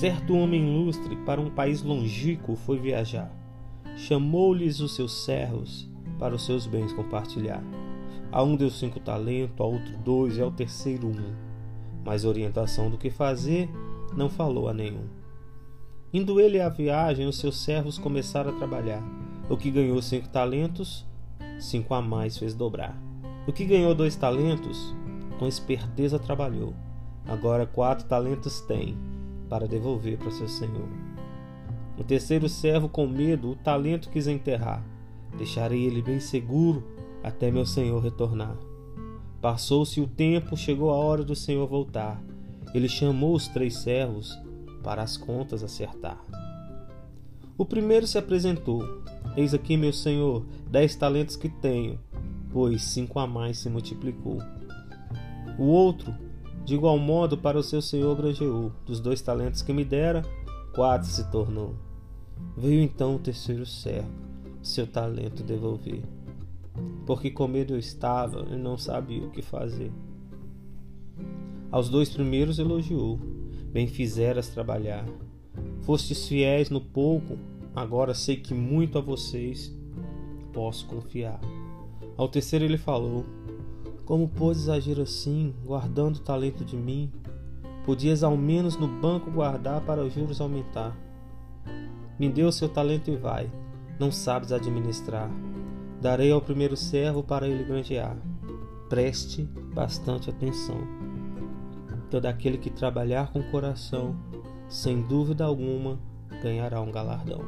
Certo homem ilustre para um país longínquo foi viajar. Chamou-lhes os seus servos para os seus bens compartilhar. A um deu cinco talentos, a outro dois e ao terceiro um. Mas orientação do que fazer não falou a nenhum. Indo ele à viagem, os seus servos começaram a trabalhar. O que ganhou cinco talentos, cinco a mais fez dobrar. O que ganhou dois talentos, com esperteza trabalhou. Agora quatro talentos tem para devolver para seu senhor. O terceiro servo, com medo, o talento quis enterrar. Deixarei ele bem seguro até meu senhor retornar. Passou-se o tempo, chegou a hora do senhor voltar. Ele chamou os três servos para as contas acertar. O primeiro se apresentou: Eis aqui, meu senhor, dez talentos que tenho, pois cinco a mais se multiplicou. O outro, de igual modo, para o seu senhor granjeou: Dos dois talentos que me dera, quatro se tornou. Veio então o terceiro servo, seu talento devolver, porque com medo eu estava e não sabia o que fazer. Aos dois primeiros elogiou, bem fizeras trabalhar. Fostes fiéis no pouco, agora sei que muito a vocês posso confiar. Ao terceiro ele falou: Como podes agir assim, guardando o talento de mim? Podias ao menos no banco guardar para os juros aumentar. Me dê o seu talento e vai, não sabes administrar. Darei ao primeiro servo para ele granjear. Preste bastante atenção. Todo aquele que trabalhar com coração, sem dúvida alguma, ganhará um galardão.